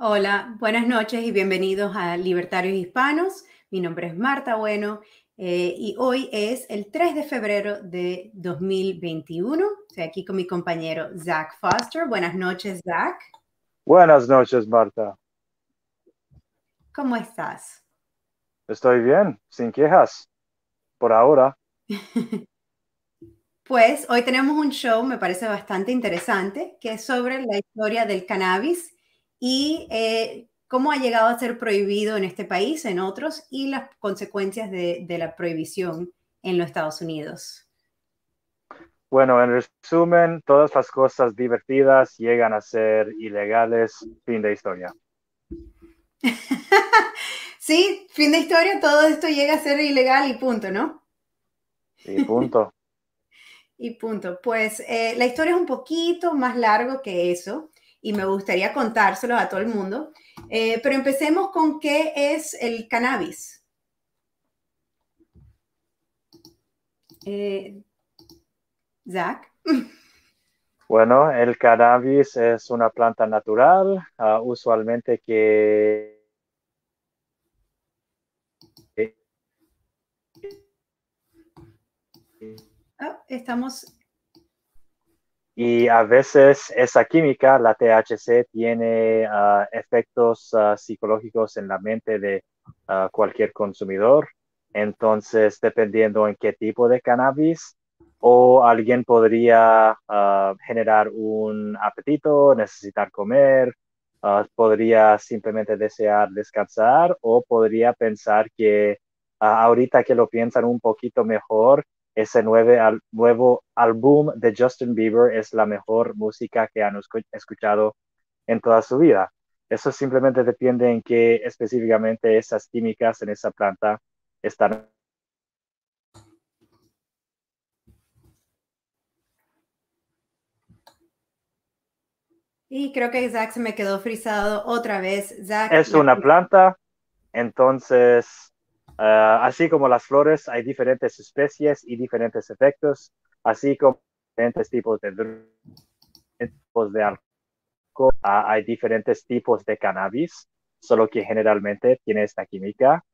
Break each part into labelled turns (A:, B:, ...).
A: Hola, buenas noches y bienvenidos a Libertarios Hispanos. Mi nombre es Marta Bueno eh, y hoy es el 3 de febrero de 2021. Estoy aquí con mi compañero Zach Foster. Buenas noches, Zach.
B: Buenas noches, Marta.
A: ¿Cómo estás?
B: Estoy bien, sin quejas, por ahora.
A: pues hoy tenemos un show, me parece bastante interesante, que es sobre la historia del cannabis y eh, cómo ha llegado a ser prohibido en este país, en otros, y las consecuencias de, la prohibición en los Estados Unidos.
B: Bueno, en resumen, todas las cosas divertidas llegan a ser ilegales. Fin de historia.
A: sí, fin de historia, todo esto llega a ser ilegal y punto, ¿no?
B: Y punto.
A: y punto. Pues eh, la historia es un poquito más largo que eso y me gustaría contárselo a todo el mundo. Eh, pero empecemos con qué es el cannabis. Eh, Zach.
B: Bueno, el cannabis es una planta natural, ah, usualmente que
A: oh, estamos
B: y a veces esa química, la THC, tiene ah, efectos ah, psicológicos en la mente de ah, cualquier consumidor. Entonces, dependiendo en qué tipo de cannabis, o alguien podría generar un apetito, necesitar comer, podría simplemente desear descansar o podría pensar que ahorita que lo piensan un poquito mejor, ese nuevo, nuevo álbum de Justin Bieber es la mejor música que han escuchado en toda su vida. Eso simplemente depende en qué específicamente esas químicas en esa planta están.
A: Y creo que Zach se me quedó frisado otra vez.
B: es una planta, entonces Ah, así como las flores, hay diferentes especies y diferentes efectos, así como diferentes tipos de tipos de alcohol. Ah, hay diferentes tipos de cannabis, solo que generalmente tiene esta química.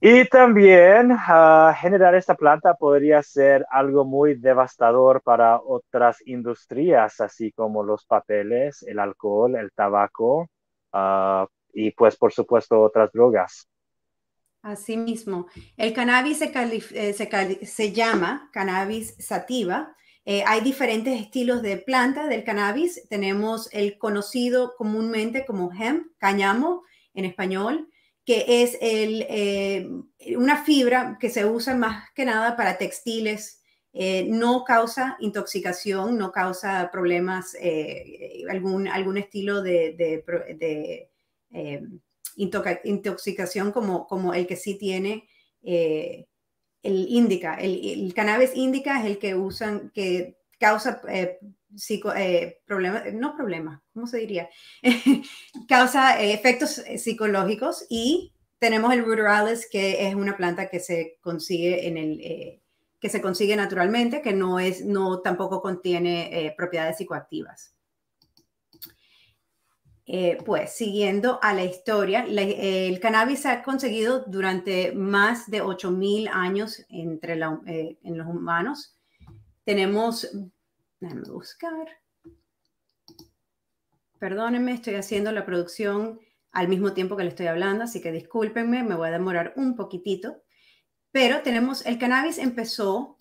B: Y también ah, generar esta planta podría ser algo muy devastador para otras industrias, así como los papeles, el alcohol, el tabaco y pues por supuesto otras drogas.
A: Asimismo, el cannabis se, eh, se, llama cannabis sativa. Eh, hay diferentes estilos de planta del cannabis. Tenemos el conocido comúnmente como hemp, cáñamo en español, que es el, eh, una fibra que se usa más que nada para textiles. no causa intoxicación, no causa problemas, algún, algún estilo de intoxicación como, como el que sí tiene eh, el índica. El, cannabis índica es el que usan, que causa eh, eh, problemas, no problemas, ¿cómo se diría? causa efectos psicológicos y tenemos el ruderalis, que es una planta que se consigue en el que se consigue naturalmente, que no es, no tampoco contiene propiedades psicoactivas. Eh, pues siguiendo a la historia, el cannabis ha conseguido durante más de 8.000 años entre eh, en los humanos. Tenemos, déjame buscar, perdónenme, estoy haciendo la producción al mismo tiempo que le estoy hablando, así que discúlpenme, me voy a demorar un poquitito. Pero tenemos, el cannabis empezó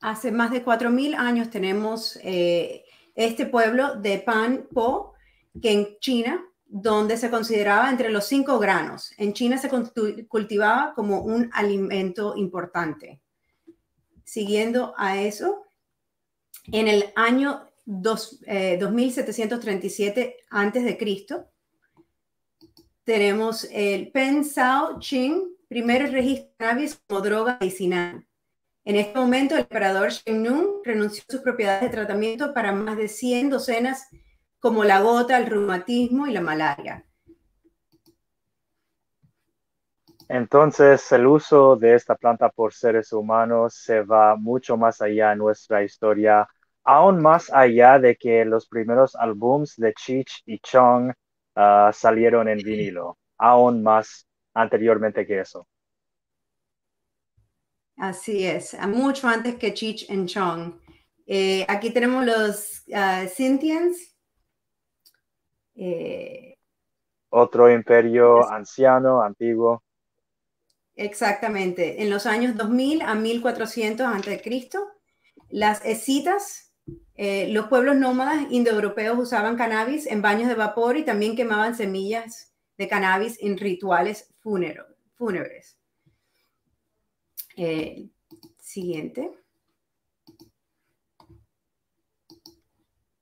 A: hace más de 4.000 años tenemos eh, este pueblo de Pan Po, que en China, donde se consideraba entre los cinco granos. En China se cultivaba como un alimento importante. Siguiendo a eso, en el año 2737 a.C., tenemos el Pen Sao Ching, primer registro como droga medicinal. En este momento, el emperador Nung renunció a sus propiedades de tratamiento para más de 100 docenas como la gota, el reumatismo y la malaria.
B: Entonces, el uso de esta planta por seres humanos se va mucho más allá en nuestra historia, aún más allá de que los primeros álbums de Cheech y Chong ah, salieron en vinilo, aún más anteriormente que eso.
A: Así es, mucho antes que Cheech y Chong. Eh, aquí tenemos los uh,
B: Otro imperio anciano, antiguo.
A: Exactamente. En los años 2000 a 1400 a.C., las escitas, eh, los pueblos nómadas indoeuropeos usaban cannabis en baños de vapor y también quemaban semillas de cannabis en rituales fúnebres. Eh, siguiente.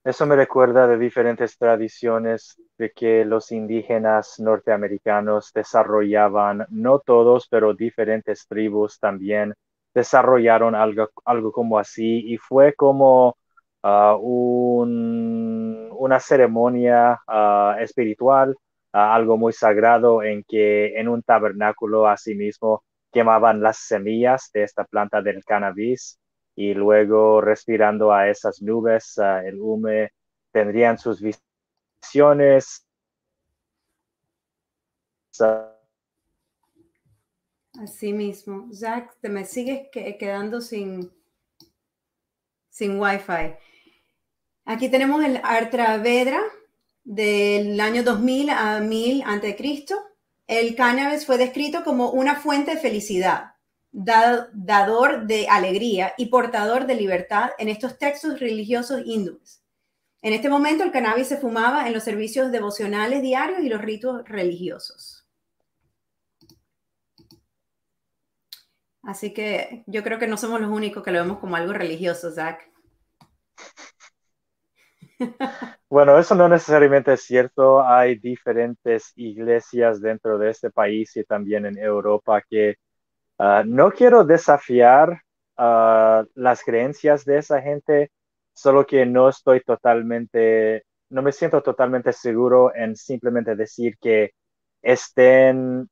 B: Eso me recuerda de diferentes tradiciones de que los indígenas norteamericanos desarrollaban, no todos, pero diferentes tribus también desarrollaron algo, algo como así y fue como ah, una ceremonia ah, espiritual, ah, algo muy sagrado en que en un tabernáculo asimismo quemaban las semillas de esta planta del cannabis y luego respirando a esas nubes, el hume, tendrían sus visiones.
A: Así mismo. Zach, te me sigues quedando sin, sin Wi-Fi. Aquí tenemos el Artravedra del año 2000 a 1000 a.C. El cannabis fue descrito como una fuente de felicidad dador de alegría y portador de libertad en estos textos religiosos hindúes. En este momento el cannabis se fumaba en los servicios devocionales diarios y los ritos religiosos. Así que yo creo que no somos los únicos que lo vemos como algo religioso, Zach.
B: Bueno, eso no necesariamente es cierto. Hay diferentes iglesias dentro de este país y también en Europa que Ah, no quiero desafiar ah, las creencias de esa gente, solo que no estoy totalmente, no me siento totalmente seguro en simplemente decir que estén,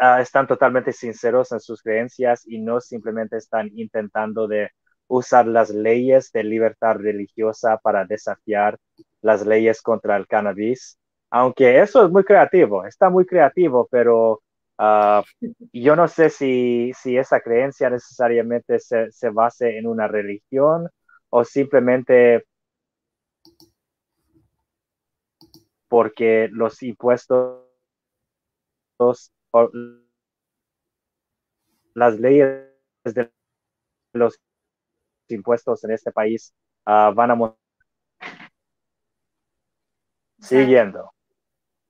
B: ah, están totalmente sinceros en sus creencias y no simplemente están intentando de usar las leyes de libertad religiosa para desafiar las leyes contra el cannabis. Aunque eso es muy creativo, está muy creativo, pero Ah, yo no sé si, esa creencia necesariamente se, se, base en una religión o simplemente porque los impuestos, las leyes de los impuestos en este país ah, van a... Siguiendo.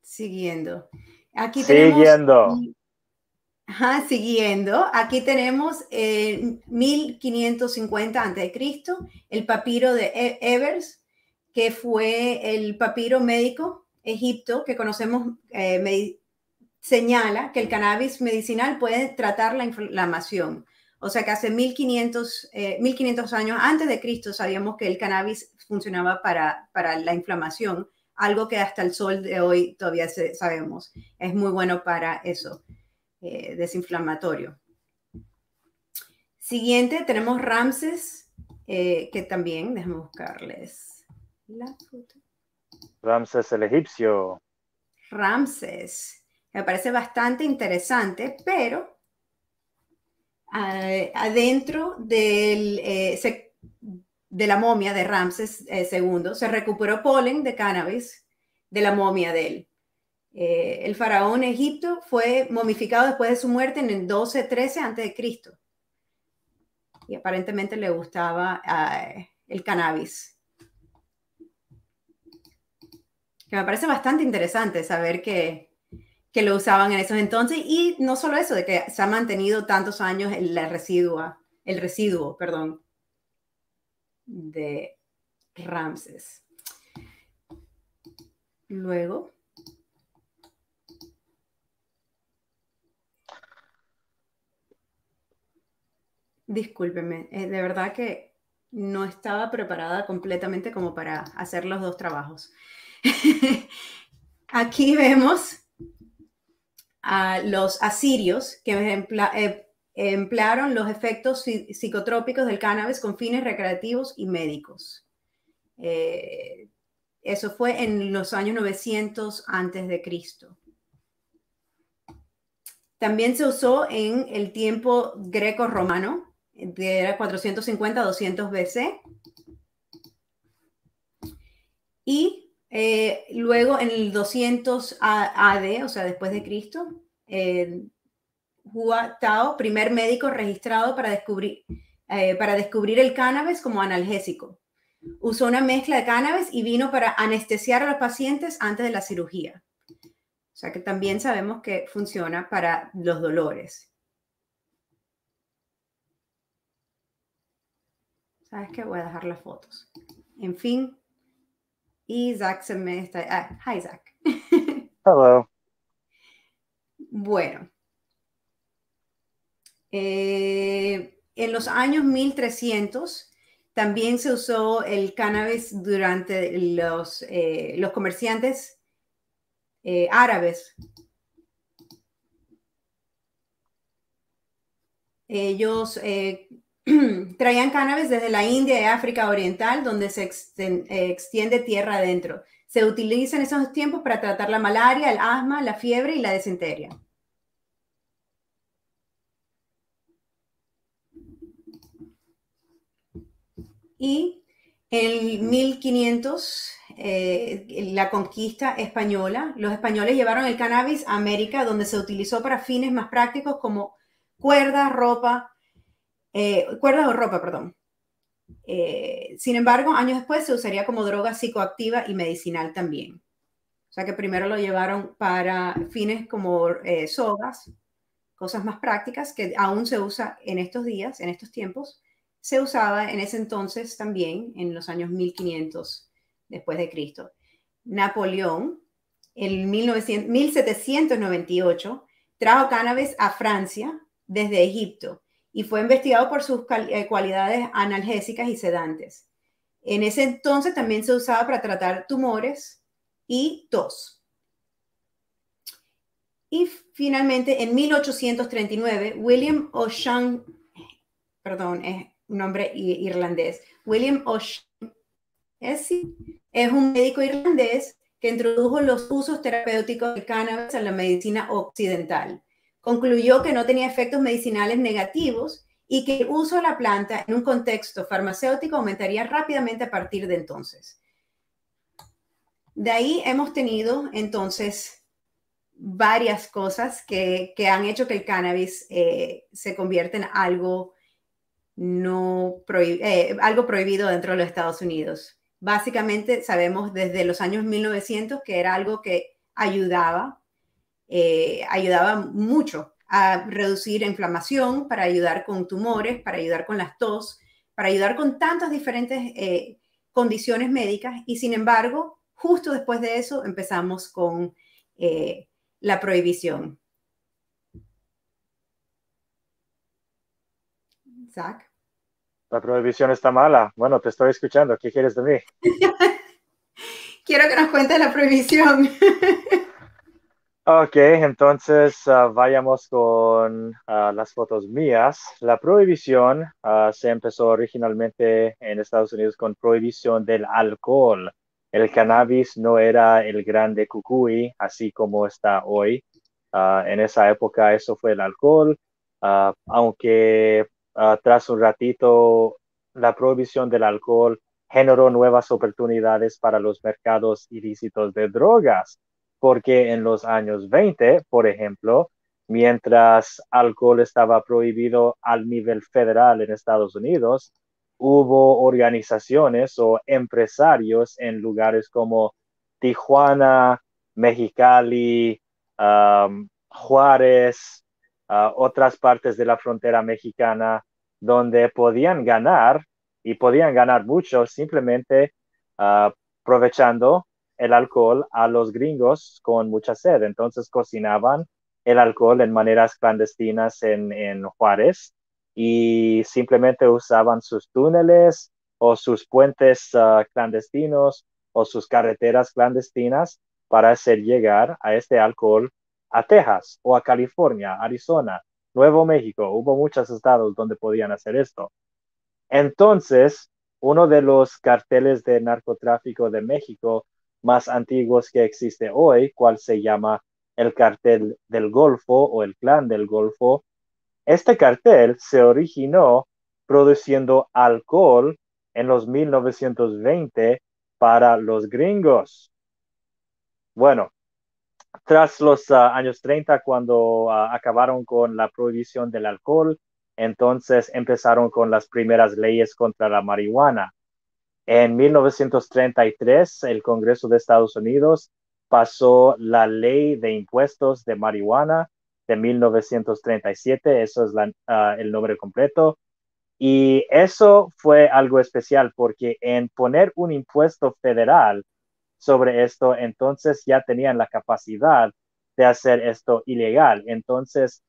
A: Siguiendo. Aquí
B: Siguiendo
A: siguiendo, aquí tenemos en 1550 a.C. el papiro de e-, Evers, que fue el papiro médico egipto que conocemos, eh, señala que el cannabis medicinal puede tratar la inflamación. O sea que hace 1500, 1500 eh, años antes de Cristo sabíamos que el cannabis funcionaba para, para la inflamación, algo que hasta el sol de hoy todavía sabemos. Es muy bueno para eso. Eh, desinflamatorio. Siguiente, tenemos Ramses, eh, que también, déjame buscarles la foto.
B: Ramses el egipcio.
A: Ramses. Me parece bastante interesante, pero adentro del, de la momia de Ramses II se recuperó polen de cannabis de la momia de él. Eh, el faraón Egipto fue momificado después de su muerte en el 1213 a.C. Y aparentemente le gustaba eh, el cannabis. Que me parece bastante interesante saber que, que, lo usaban en esos entonces. Y no solo eso, de que se ha mantenido tantos años el, residuo, el residuo perdón, de Ramses. Luego Discúlpeme, eh, de verdad que no estaba preparada completamente como para hacer los dos trabajos. Aquí vemos a los asirios que eh, emplearon los efectos psicotrópicos del cannabis con fines recreativos y médicos. Eh, eso fue en los años 900 antes de Cristo. También se usó en el tiempo greco-romano, de 450-200 BC. Y eh, luego en el 200 AD, o sea, después de Cristo, eh, Hua Tao, primer médico registrado para descubrir, eh, para descubrir el cannabis como analgésico. Usó una mezcla de cannabis y vino para anestesiar a los pacientes antes de la cirugía. O sea que también sabemos que funciona para los dolores. ¿Sabes qué? Voy a dejar las fotos. En fin. Isaac se me está... Ah, hi, Isaac.
B: Hello.
A: Bueno. Eh, en los años 1300 también se usó el cannabis durante los, eh, los comerciantes eh, árabes. Ellos eh, traían cannabis desde la India y África Oriental, donde se extiende tierra adentro. Se utiliza en esos tiempos para tratar la malaria, el asma, la fiebre y la desinteria. Y en 1500, eh, la conquista española, los españoles llevaron el cannabis a América, donde se utilizó para fines más prácticos como cuerdas, ropa, eh, cuerdas o ropa, perdón. Eh, sin embargo, años después se usaría como droga psicoactiva y medicinal también. O sea que primero lo llevaron para fines como sogas, cosas más prácticas que aún se usa en estos días, en estos tiempos, se usaba en ese entonces también, en los años 1500 después de Cristo. Napoleón, en 1798, trajo cannabis a Francia desde Egipto y fue investigado por sus eh, cualidades analgésicas y sedantes. En ese entonces también se usaba para tratar tumores y tos. Y finalmente, en 1839, William O'Shaughnessy, perdón, un nombre irlandés. William O'Shaughnessy es un médico irlandés que introdujo los usos terapéuticos del cannabis en la medicina occidental. Concluyó que no tenía efectos medicinales negativos y que el uso de la planta en un contexto farmacéutico aumentaría rápidamente a partir de entonces. De ahí hemos tenido entonces varias cosas que, han hecho que el cannabis eh, se convierta en algo no eh, algo prohibido dentro de los Estados Unidos. Básicamente sabemos desde los años 1900 que era algo que ayudaba, eh, ayudaba mucho a reducir inflamación, para ayudar con tumores, para ayudar con las tos, para ayudar con tantas diferentes eh, condiciones médicas y sin embargo, justo después de eso empezamos con la prohibición.
B: Zach. La prohibición está mala. Bueno, te estoy escuchando. ¿Qué quieres de mí?
A: Quiero que nos cuentes la prohibición.
B: ok, entonces ah, vayamos con ah, las fotos mías. La prohibición ah, se empezó originalmente en Estados Unidos con prohibición del alcohol. El cannabis no era el grande cucuy, así como está hoy. en esa época eso fue el alcohol, aunque tras un ratito, la prohibición del alcohol generó nuevas oportunidades para los mercados ilícitos de drogas, porque en los años 20, por ejemplo, mientras alcohol estaba prohibido al nivel federal en Estados Unidos, hubo organizaciones o empresarios en lugares como Tijuana, Mexicali, Juárez, otras partes de la frontera mexicana donde podían ganar y podían ganar mucho simplemente ah, aprovechando el alcohol a los gringos con mucha sed. Entonces cocinaban el alcohol en maneras clandestinas en, en Juárez y simplemente usaban sus túneles o sus puentes ah, clandestinos o sus carreteras clandestinas para hacer llegar a este alcohol a Texas o a California, Arizona, Nuevo México. Hubo muchos estados donde podían hacer esto. Entonces, uno de los carteles de narcotráfico de México más antiguos que existe hoy, cual se llama el cartel del Golfo o el clan del Golfo, este cartel se originó produciendo alcohol en los 1920 para los gringos. Bueno, tras los ah, años 30, cuando ah, acabaron con la prohibición del alcohol, entonces empezaron con las primeras leyes contra la marihuana. En 1933, el Congreso de Estados Unidos pasó la ley de impuestos de marihuana de 1937, eso es ah, el nombre completo. Y eso fue algo especial porque en poner un impuesto federal sobre esto, entonces ya tenían la capacidad de hacer esto ilegal. Entonces,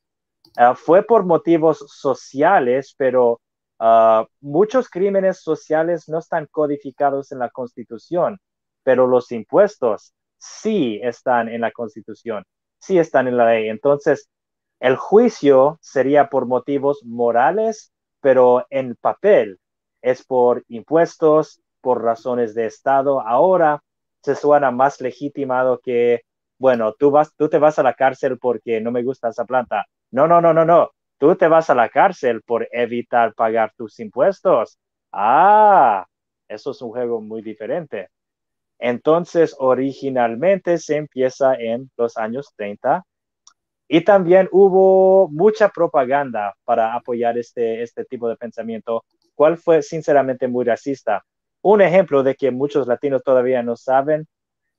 B: ah, fue por motivos sociales, pero ah, muchos crímenes sociales no están codificados en la Constitución, pero los impuestos sí están en la Constitución, sí están en la ley. Entonces, el juicio sería por motivos morales, pero en papel es por impuestos, por razones de Estado. Ahora se suena más legitimado que, bueno, tú, vas, tú te vas a la cárcel porque no me gusta esa planta. No, no, no, no, no. Tú te vas a la cárcel por evitar pagar tus impuestos. Ah, eso es un juego muy diferente. Entonces, originalmente se empieza en los años 30 y también hubo mucha propaganda para apoyar este, este tipo de pensamiento, cual fue sinceramente muy racista. Un ejemplo de que muchos latinos todavía no saben,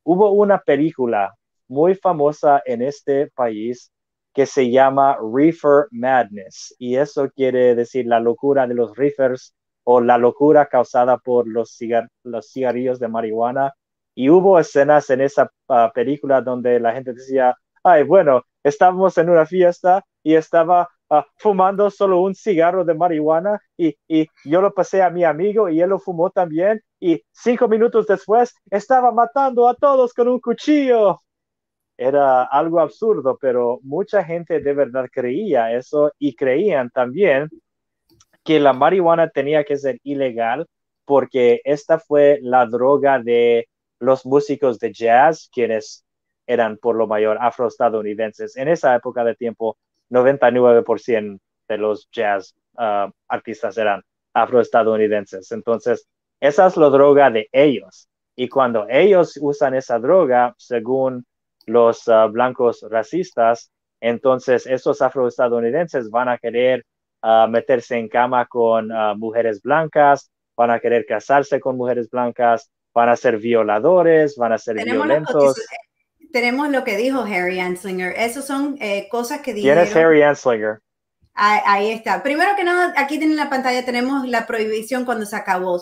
B: hubo una película muy famosa en este país que se llama Reefer Madness y eso quiere decir la locura de los reefers o la locura causada por los, los cigarrillos de marihuana. Y hubo escenas en esa ah, película donde la gente decía, ay, bueno, estábamos en una fiesta y estaba Ah, fumando solo un cigarro de marihuana y, y, yo lo pasé a mi amigo y él lo fumó también y cinco minutos después estaba matando a todos con un cuchillo. Era algo absurdo, pero mucha gente de verdad creía eso y creían también que la marihuana tenía que ser ilegal porque esta fue la droga de los músicos de jazz, quienes eran por lo mayor afroestadounidenses. En esa época de tiempo 99% de los jazz uh, artistas eran afroestadounidenses. Entonces, esa es la droga de ellos. Y cuando ellos usan esa droga, según los uh, blancos racistas, entonces esos afroestadounidenses van a querer uh, meterse en cama con mujeres blancas, van a querer casarse con mujeres blancas, van a ser violadores, van a ser violentos
A: tenemos lo que dijo Harry Anslinger. Esas son eh, cosas que dijeron.
B: ¿Quién es Harry Anslinger?
A: Ahí, está. Primero que nada, aquí en la pantalla tenemos la prohibición cuando se acabó.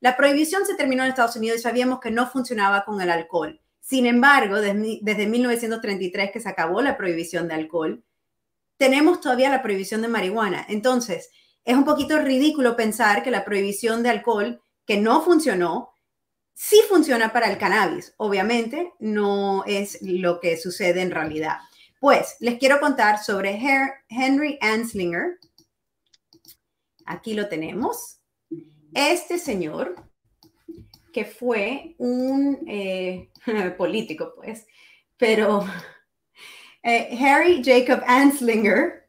A: la prohibición se terminó en Estados Unidos y sabíamos que no funcionaba con el alcohol. Sin embargo, desde, desde 1933 que se acabó la prohibición de alcohol, tenemos todavía la prohibición de marihuana. Entonces, es un poquito ridículo pensar que la prohibición de alcohol, que no funcionó, sí funciona para el cannabis. Obviamente no es lo que sucede en realidad. Pues les quiero contar sobre Henry Anslinger. Aquí lo tenemos. Este señor, que fue un eh, político, pues, pero eh, Harry Jacob Anslinger.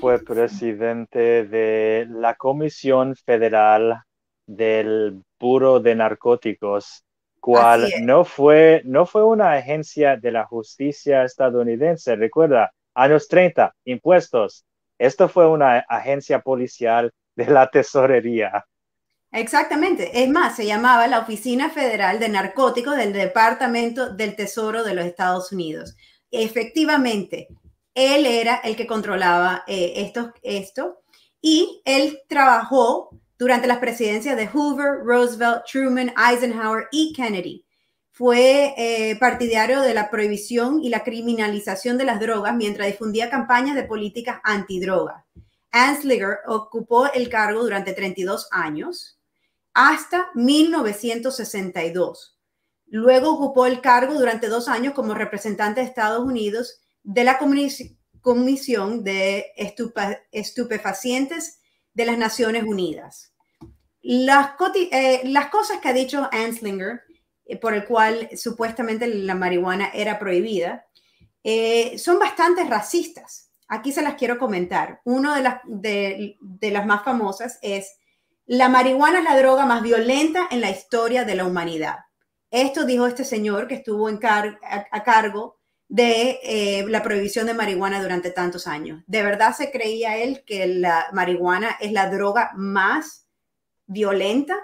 B: Fue presidente de la Comisión Federal del Puro de Narcóticos, cual no fue, no fue una agencia de la justicia estadounidense, recuerda, años 30, impuestos. Esto fue una agencia policial de la tesorería.
A: Exactamente. Es más, se llamaba la Oficina Federal de Narcóticos del Departamento del Tesoro de los Estados Unidos. Efectivamente, él era el que controlaba eh, esto, esto y él trabajó durante las presidencias de Hoover, Roosevelt, Truman, Eisenhower y Kennedy. Fue eh, partidario de la prohibición y la criminalización de las drogas mientras difundía campañas de políticas antidroga. Anslinger ocupó el cargo durante 32 años hasta 1962. Luego ocupó el cargo durante dos años como representante de Estados Unidos de la Comisión de Estupefacientes de las Naciones Unidas. Las, eh, cosas que ha dicho Anslinger, eh, por el cual supuestamente la marihuana era prohibida, eh, son bastante racistas. Aquí se las quiero comentar. Una de, las más famosas es, la marihuana es la droga más violenta en la historia de la humanidad. Esto dijo este señor que estuvo en a, cargo de la prohibición de marihuana durante tantos años. ¿De verdad se creía él que la marihuana es la droga más violenta,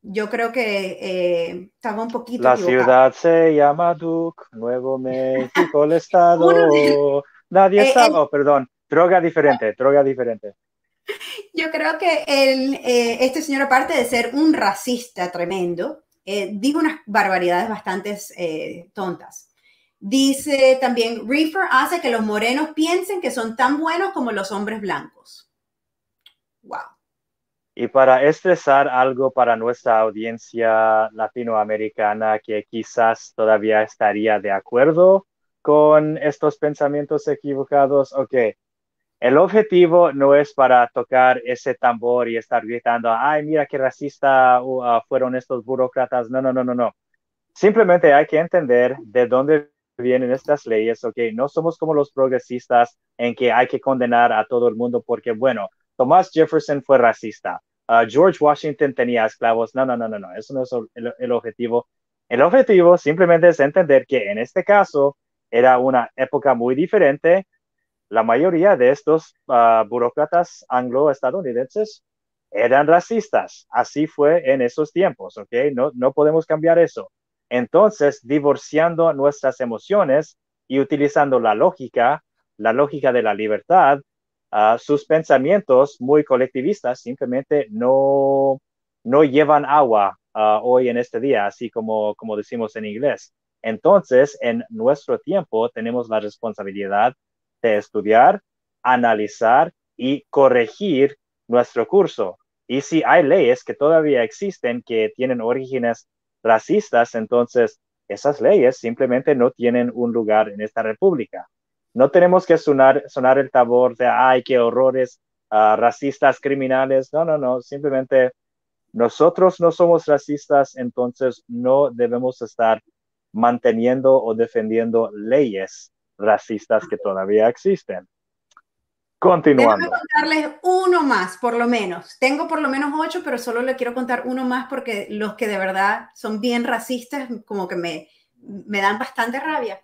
A: yo creo que eh, estaba un poquito.
B: La ciudad se llama Duke, Nuevo México, el estado. Nadie eh, oh, perdón, droga diferente, droga diferente.
A: Yo creo que el, eh, este señor, aparte de ser un racista tremendo, dijo unas barbaridades bastante tontas. Dice también, Reefer hace que los morenos piensen que son tan buenos como los hombres blancos. Wow.
B: Y para expresar algo para nuestra audiencia latinoamericana que quizás todavía estaría de acuerdo con estos pensamientos equivocados, ok, el objetivo no es para tocar ese tambor y estar gritando, ay, mira qué racista uh, ah, fueron estos burócratas. No, no, no, no, no. Simplemente hay que entender de dónde vienen estas leyes, ok. No somos como los progresistas en que hay que condenar a todo el mundo porque, bueno, Thomas Jefferson fue racista. Ah, George Washington tenía esclavos. No, no, no, no, no. Eso no es el, objetivo. El objetivo simplemente es entender que en este caso era una época muy diferente. La mayoría de estos uh, burócratas anglo-estadounidenses eran racistas. Así fue en esos tiempos, ¿ok? No, no podemos cambiar eso. Entonces, divorciando nuestras emociones y utilizando la lógica, la lógica de la libertad, sus pensamientos muy colectivistas simplemente no, no llevan agua hoy en este día, así como, como decimos en inglés. Entonces, en nuestro tiempo tenemos la responsabilidad de estudiar, analizar y corregir nuestro curso. Y si hay leyes que todavía existen que tienen orígenes racistas, entonces esas leyes simplemente no tienen un lugar en esta república. No tenemos que sonar, el tabor de, ay, qué horrores, ah, racistas, criminales. No, no, no, simplemente nosotros no somos racistas, entonces no debemos estar manteniendo o defendiendo leyes racistas que todavía existen. Continuando.
A: Déjame contarles uno más, por lo menos. Tengo por lo menos ocho, pero solo le quiero contar uno más porque los que de verdad son bien racistas, como que me, me dan bastante rabia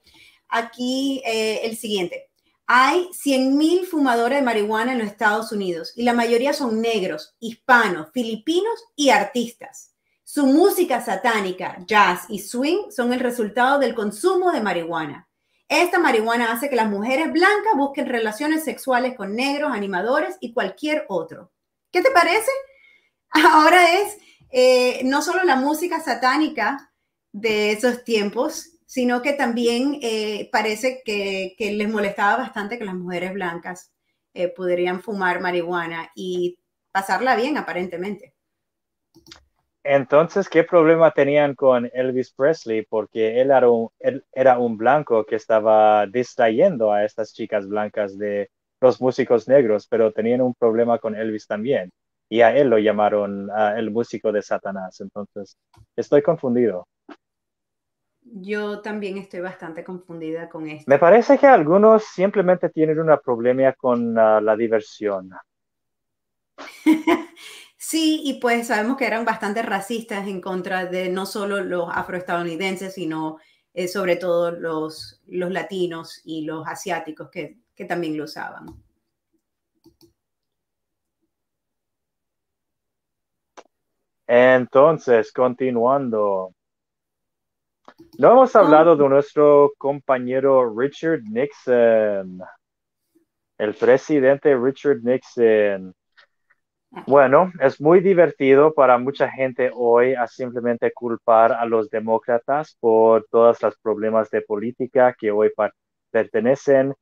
A: aquí eh, el siguiente. Hay 100.000 fumadores de marihuana en los Estados Unidos y la mayoría son negros, hispanos, filipinos y artistas. Su música satánica, jazz y swing son el resultado del consumo de marihuana. Esta marihuana hace que las mujeres blancas busquen relaciones sexuales con negros, animadores y cualquier otro. ¿Qué te parece? Ahora es eh, no solo la música satánica de esos tiempos, sino que también eh, parece que, les molestaba bastante que las mujeres blancas eh, podrían fumar marihuana y pasarla bien, aparentemente.
B: Entonces, ¿qué problema tenían con Elvis Presley? Porque él era un, él era un blanco que estaba distrayendo a estas chicas blancas de los músicos negros, pero tenían un problema con Elvis también. Y a él lo llamaron el músico de Satanás. Entonces, estoy confundido
A: yo también estoy bastante confundida con esto.
B: Me parece que algunos simplemente tienen una problema con ah, la diversión.
A: sí, y pues sabemos que eran bastante racistas en contra de no solo los afroestadounidenses, sino eh, sobre todo los, los latinos y los asiáticos que, que también lo usaban.
B: Entonces, continuando, no hemos hablado de nuestro compañero Richard Nixon, el presidente Richard Nixon. Bueno, es muy divertido para mucha gente hoy a simplemente culpar a los demócratas por todos los problemas de política que hoy pertenecen,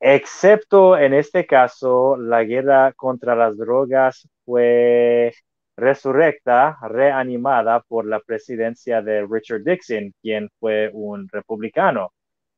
B: excepto en este caso la guerra contra las drogas fue resurrecta, reanimada por la presidencia de Richard Nixon, quien fue un republicano.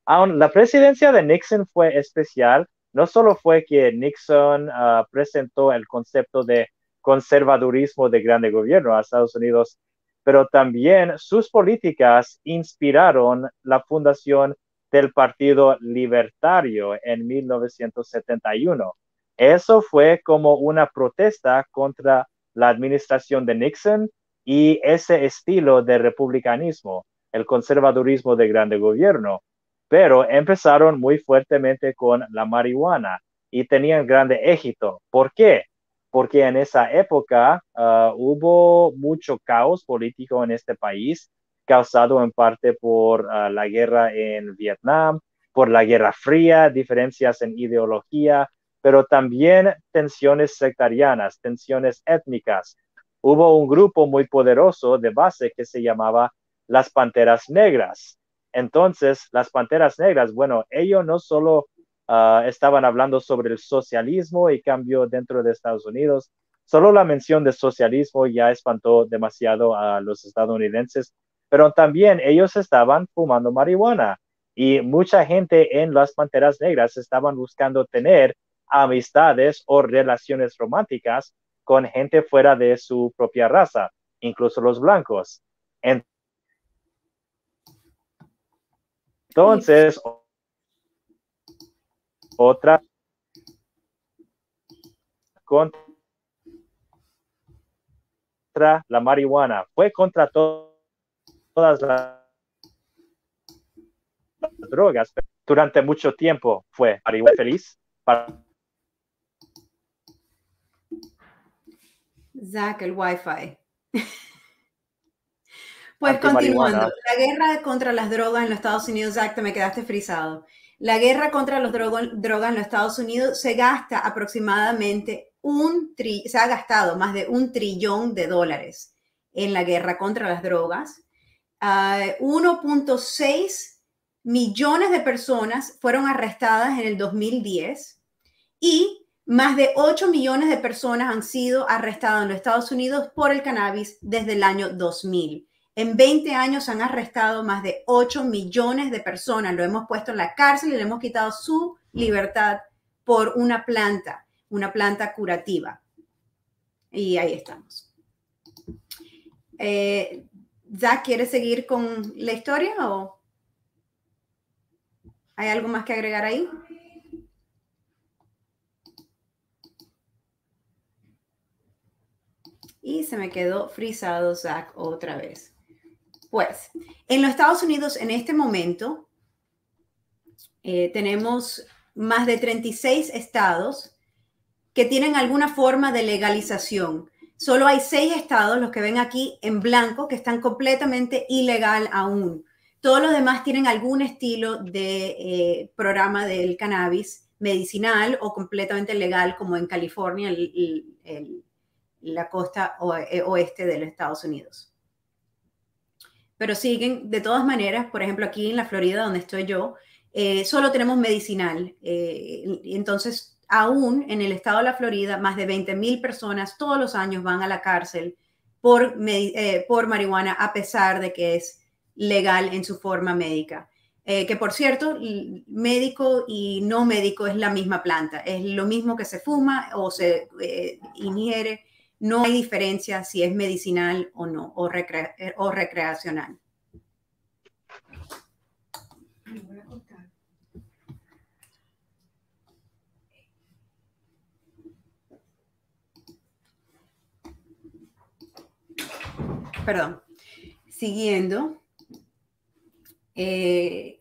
B: Aún la presidencia de Nixon fue especial, no solo fue que Nixon ah, presentó el concepto de conservadurismo de grande gobierno a Estados Unidos, pero también sus políticas inspiraron la fundación del Partido Libertario en 1971. Eso fue como una protesta contra la administración de Nixon y ese estilo de republicanismo, el conservadurismo de grande gobierno. Pero empezaron muy fuertemente con la marihuana y tenían grande éxito. ¿Por qué? Porque en esa época ah, hubo mucho caos político en este país, causado en parte por ah, la guerra en Vietnam, por la Guerra Fría, diferencias en ideología, pero también tensiones sectarianas, tensiones étnicas. Hubo un grupo muy poderoso de base que se llamaba las Panteras Negras. Entonces, las Panteras Negras, bueno, ellos no solo ah, estaban hablando sobre el socialismo y cambio dentro de Estados Unidos, solo la mención de socialismo ya espantó demasiado a los estadounidenses, pero también ellos estaban fumando marihuana y mucha gente en las Panteras Negras estaban buscando tener amistades o relaciones románticas con gente fuera de su propia raza, incluso los blancos. Entonces, otra contra la marihuana, fue contra todas las drogas. Durante mucho tiempo fue marihuana feliz para
A: Zach, el Wi-Fi. pues continuando, la guerra contra las drogas en los Estados Unidos, Zach, te me quedaste frisado. La guerra contra las drogas en los Estados Unidos se gasta aproximadamente un tri se ha gastado más de un trillón de dólares en la guerra contra las drogas. 1.6 ah, millones de personas fueron arrestadas en el 2010 y más de 8 millones de personas han sido arrestadas en los Estados Unidos por el cannabis desde el año 2000. En 20 años han arrestado más de 8 millones de personas. Lo hemos puesto en la cárcel y le hemos quitado su libertad por una planta, una planta curativa. Y ahí estamos. Eh, Zach, ¿quieres seguir con la historia o hay algo más que agregar ahí? y se me quedó frisado Zach otra vez. Pues, en los Estados Unidos en este momento eh, tenemos más de 36 estados que tienen alguna forma de legalización. Solo hay seis estados, los que ven aquí en blanco, que están completamente ilegal aún. Todos los demás tienen algún estilo de eh, programa del cannabis medicinal o completamente legal, como en California, la costa eh, oeste de los Estados Unidos. Pero siguen, de todas maneras, por ejemplo, aquí en la Florida, donde estoy yo, eh, solo tenemos medicinal. Eh, entonces, aún en el estado de la Florida, más de 20 mil personas todos los años van a la cárcel por, por marihuana, a pesar de que es legal en su forma médica. que por cierto, médico y no médico es la misma planta, es lo mismo que se fuma o se ingiere no hay diferencia si es medicinal o no, o, o recreacional. Perdón. Siguiendo. Eh,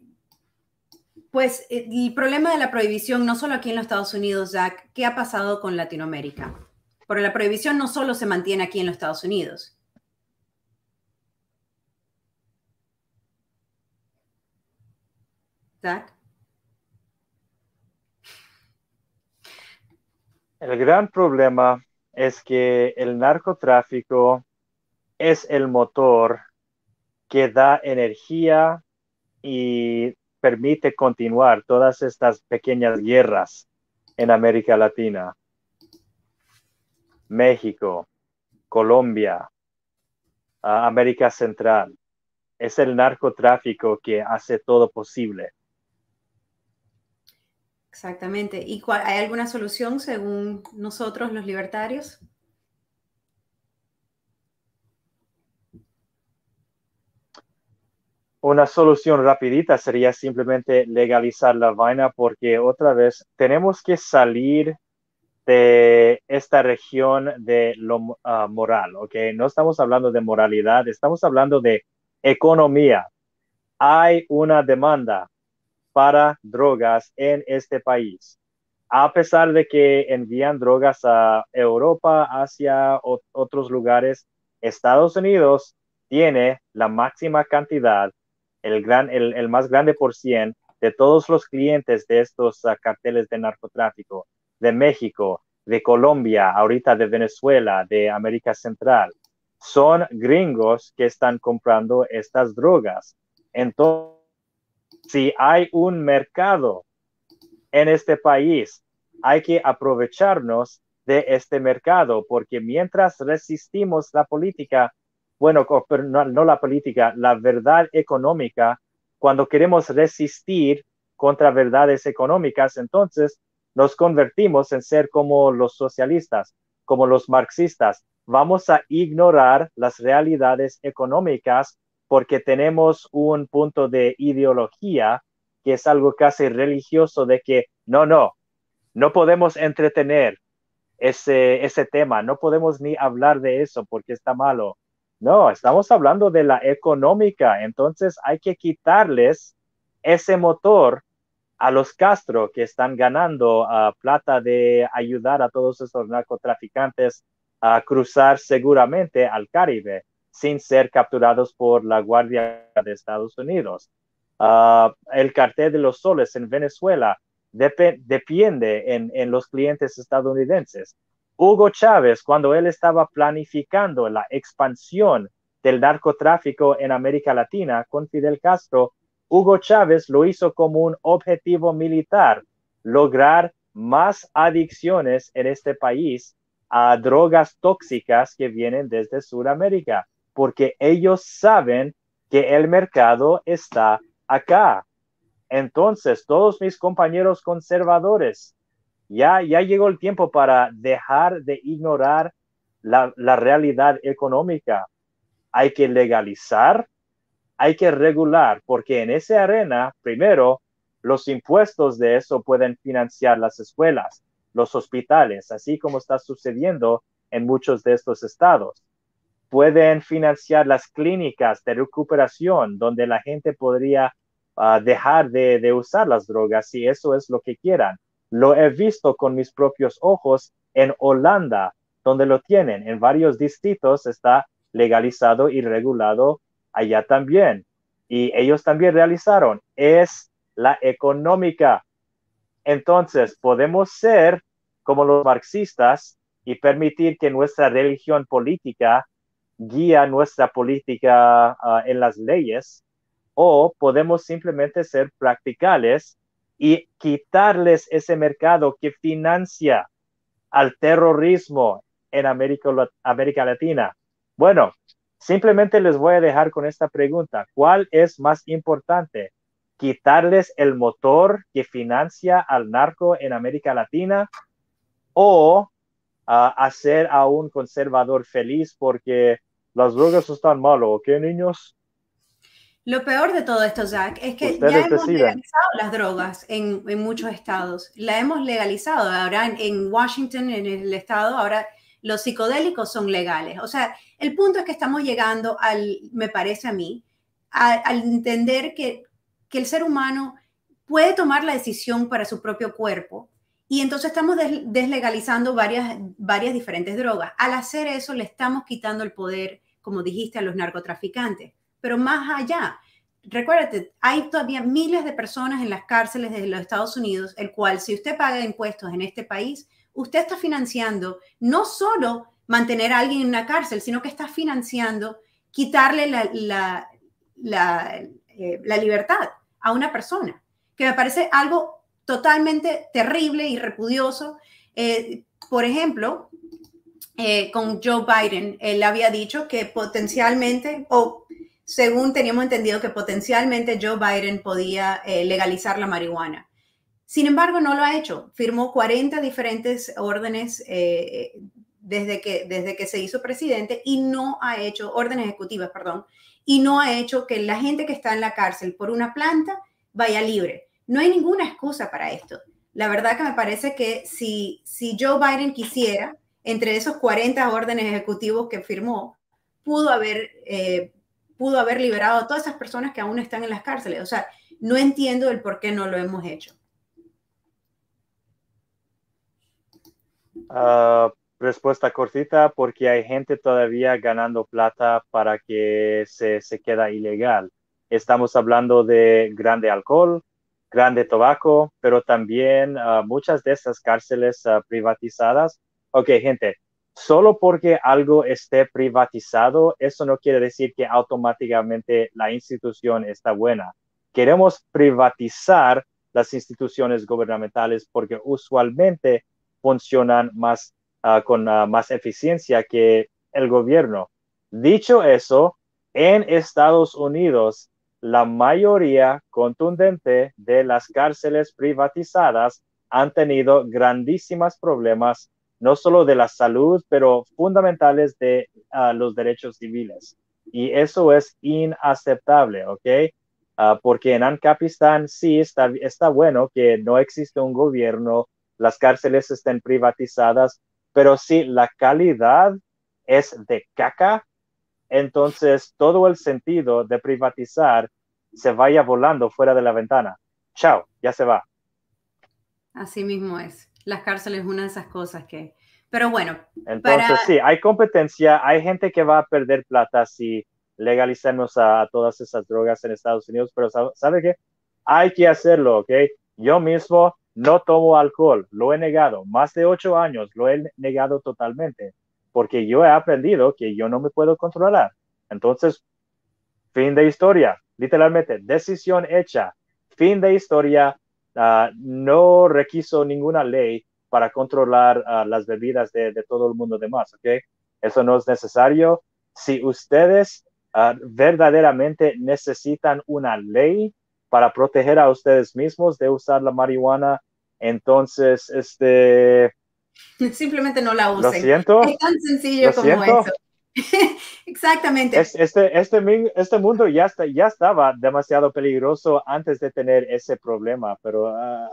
A: pues el problema de la prohibición, no solo aquí en los Estados Unidos, Jack, ¿qué ha pasado con Latinoamérica? Porque la prohibición no solo se mantiene aquí en los Estados Unidos.
B: El gran problema es que el narcotráfico es el motor que da energía y permite continuar todas estas pequeñas guerras en América Latina. México, Colombia, América Central. Es el narcotráfico que hace todo posible.
A: Exactamente. ¿Y cuál, hay alguna solución según nosotros los libertarios?
B: Una solución rapidita sería simplemente legalizar la vaina porque otra vez tenemos que salir de esta región de lo ah, moral, ¿ok? No estamos hablando de moralidad, estamos hablando de economía. Hay una demanda para drogas en este país. A pesar de que envían drogas a Europa, Asia, otros lugares, Estados Unidos tiene la máxima cantidad el, gran, el, más grande por cien de todos los clientes de estos ah, carteles de narcotráfico, de México, de Colombia, ahorita de Venezuela, de América Central, son gringos que están comprando estas drogas. Entonces, si hay un mercado en este país, hay que aprovecharnos de este mercado, porque mientras resistimos la política bueno, no, la política, la verdad económica, cuando queremos resistir contra verdades económicas, entonces nos convertimos en ser como los socialistas, como los marxistas. Vamos a ignorar las realidades económicas porque tenemos un punto de ideología que es algo casi religioso de que no, no, no podemos entretener ese, ese tema, no podemos ni hablar de eso porque está malo. No, estamos hablando de la económica, entonces hay que quitarles ese motor a los Castro que están ganando uh, plata de ayudar a todos esos narcotraficantes a cruzar seguramente al Caribe sin ser capturados por la Guardia de Estados Unidos. Ah, el cartel de los soles en Venezuela depende en los clientes estadounidenses. Hugo Chávez, cuando él estaba planificando la expansión del narcotráfico en América Latina con Fidel Castro, Hugo Chávez lo hizo como un objetivo militar, lograr más adicciones en este país a drogas tóxicas que vienen desde Sudamérica, porque ellos saben que el mercado está acá. Entonces, todos mis compañeros conservadores, ya, ya llegó el tiempo para dejar de ignorar la, la realidad económica. Hay que legalizar, hay que regular, porque en esa arena, primero, los impuestos de eso pueden financiar las escuelas, los hospitales, así como está sucediendo en muchos de estos estados. Pueden financiar las clínicas de recuperación donde la gente podría ah, dejar de, de, usar las drogas si eso es lo que quieran. Lo he visto con mis propios ojos en Holanda, donde lo tienen. En varios distritos está legalizado y regulado allá también. Y ellos también realizaron. Es la económica. Entonces, podemos ser como los marxistas y permitir que nuestra religión política guía nuestra política ah, en las leyes, o podemos simplemente ser practicales y quitarles ese mercado que financia al terrorismo en América, América Latina. Bueno, simplemente les voy a dejar con esta pregunta. ¿Cuál es más importante? ¿Quitarles el motor que financia al narco en América Latina o ah, hacer a un conservador feliz porque las drogas están malas, ¿ok, niños?
A: Lo peor de todo esto, Jack, es que ya hemos legalizado las drogas en, muchos estados. La hemos legalizado. Ahora en, Washington, en el estado, ahora los psicodélicos son legales. O sea, el punto es que estamos llegando al, me parece a mí, al entender que, que, el ser humano puede tomar la decisión para su propio cuerpo. Y entonces estamos deslegalizando varias, varias diferentes drogas. Al hacer eso, le estamos quitando el poder, como dijiste, a los narcotraficantes pero más allá. Recuérdate, hay todavía miles de personas en las cárceles de los Estados Unidos, el cual si usted paga impuestos en este país, usted está financiando no solo mantener a alguien en una cárcel, sino que está financiando quitarle la, la, la, eh, libertad a una persona, que me parece algo totalmente terrible y repudioso. Eh, por ejemplo, eh, con Joe Biden, él había dicho que potencialmente, o según teníamos entendido que potencialmente Joe Biden podía legalizar la marihuana. Sin embargo, no lo ha hecho. Firmó 40 diferentes órdenes eh, desde, que, desde que se hizo presidente y no ha hecho, órdenes ejecutivas, perdón, y no ha hecho que la gente que está en la cárcel por una planta vaya libre. No hay ninguna excusa para esto. La verdad que me parece que si, si Joe Biden quisiera, entre esos 40 órdenes ejecutivos que firmó, pudo haber, eh, pudo haber liberado a todas esas personas que aún están en las cárceles. O sea, no entiendo el por qué no lo hemos hecho.
B: Uh, respuesta cortita, porque hay gente todavía ganando plata para que se, se queda ilegal. Estamos hablando de grande alcohol, grande tabaco, pero también uh, muchas de estas cárceles uh, privatizadas. Ok, gente, solo porque algo esté privatizado, eso no quiere decir que automáticamente la institución está buena. Queremos privatizar las instituciones gubernamentales porque usualmente funcionan más uh, con más eficiencia que el gobierno. Dicho eso, en Estados Unidos la mayoría contundente de las cárceles privatizadas han tenido grandísimos problemas, no solo de la salud, pero fundamentales de ah, los derechos civiles. Y eso es inaceptable, ¿ok? Ah, porque en Ancapistán sí está, está bueno que no existe un gobierno, las cárceles estén privatizadas, pero si la calidad es de caca, entonces todo el sentido de privatizar se vaya volando fuera de la ventana. Chao, ya se va.
A: Así mismo es. Las cárceles es una de esas cosas que... Pero bueno.
B: Entonces sí, hay competencia, hay gente que va a perder plata si legalicemos a, todas esas drogas en Estados Unidos, pero ¿sabe qué? Hay que hacerlo, ¿ok? Yo mismo no tomo alcohol, lo he negado, más de ocho años lo he negado totalmente, porque yo he aprendido que yo no me puedo controlar. Entonces, fin de historia, literalmente, decisión hecha, fin de historia, ah, no requiso ninguna ley para controlar ah, las bebidas de, todo el mundo demás, ¿ok? Eso no es necesario. Si ustedes ah, verdaderamente necesitan una ley para proteger a ustedes mismos de usar la marihuana, entonces, este...
A: Simplemente no la usen.
B: Lo siento.
A: Es tan sencillo como eso. Exactamente.
B: este, este, este mundo ya, está, ya estaba demasiado peligroso antes de tener ese problema, pero ah,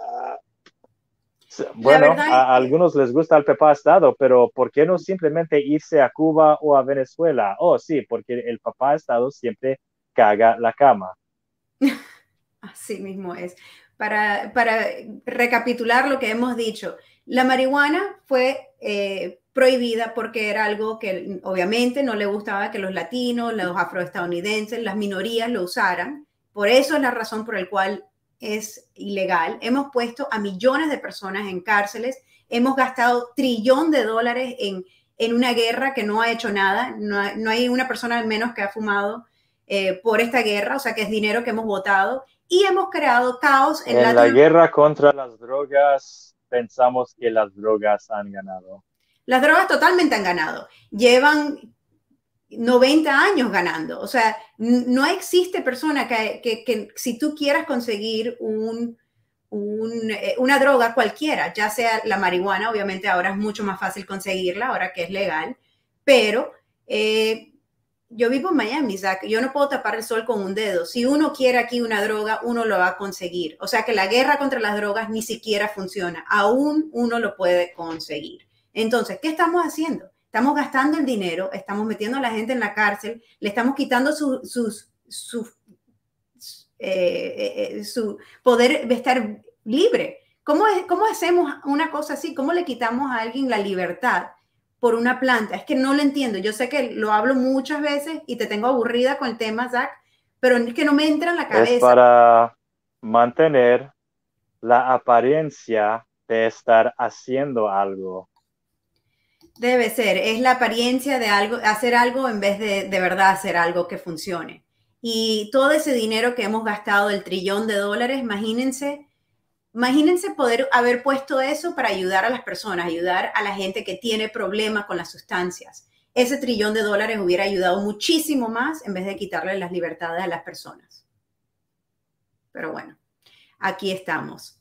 B: bueno, a, algunos les gusta el papá Estado, pero ¿por qué no simplemente irse a Cuba o a Venezuela? Oh, sí, porque el papá Estado siempre caga la cama.
A: Así mismo es. Para, para recapitular lo que hemos dicho, la marihuana fue eh, prohibida porque era algo que obviamente no le gustaba que los latinos, los afroestadounidenses, las minorías lo usaran. Por eso es la razón por la cual es ilegal. Hemos puesto a millones de personas en cárceles, hemos gastado trillón de dólares en, en una guerra que no ha hecho nada, no, hay una persona al menos que ha fumado eh, por esta guerra, o sea que es dinero que hemos votado y hemos creado caos
B: en, en la guerra contra las drogas. Pensamos que las drogas han ganado.
A: Las drogas totalmente han ganado. Llevan 90 años ganando. O sea, no existe persona que, que, si tú quieras conseguir un, eh, una droga cualquiera, ya sea la marihuana, obviamente ahora es mucho más fácil conseguirla, ahora que es legal, pero eh, yo vivo en Miami, Zach, yo no puedo tapar el sol con un dedo. Si uno quiere aquí una droga, uno lo va a conseguir. O sea que la guerra contra las drogas ni siquiera funciona, aún uno lo puede conseguir. Entonces, ¿qué estamos haciendo? Estamos gastando el dinero, estamos metiendo a la gente en la cárcel, le estamos quitando su, su, eh, eh, su poder de estar libre. ¿Cómo, es, ¿Cómo hacemos una cosa así? ¿Cómo le quitamos a alguien la libertad por una planta? Es que no lo entiendo. Yo sé que lo hablo muchas veces y te tengo aburrida con el tema, Zach, pero es que no me entra en la cabeza. Es
B: para mantener la apariencia de estar haciendo algo.
A: Debe ser, es la apariencia de algo, hacer algo en vez de de verdad hacer algo que funcione. Y todo ese dinero que hemos gastado, el trillón de dólares, imagínense, imagínense poder haber puesto eso para ayudar a las personas, ayudar a la gente que tiene problemas con las sustancias. Ese trillón de dólares hubiera ayudado muchísimo más en vez de quitarle las libertades a las personas. Pero bueno, aquí estamos.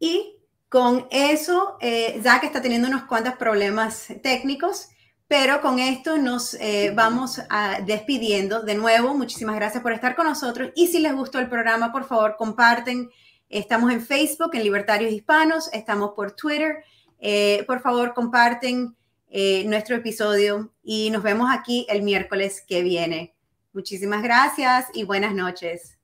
A: Y con eso, eh, Zach está teniendo unos cuantos problemas técnicos, pero con esto nos eh, vamos a despidiendo. De nuevo, muchísimas gracias por estar con nosotros. Y si les gustó el programa, por favor, comparten. Estamos en Facebook, en Libertarios Hispanos, estamos por Twitter. Eh, por favor, comparten eh, nuestro episodio y nos vemos aquí el miércoles que viene. Muchísimas gracias y buenas noches.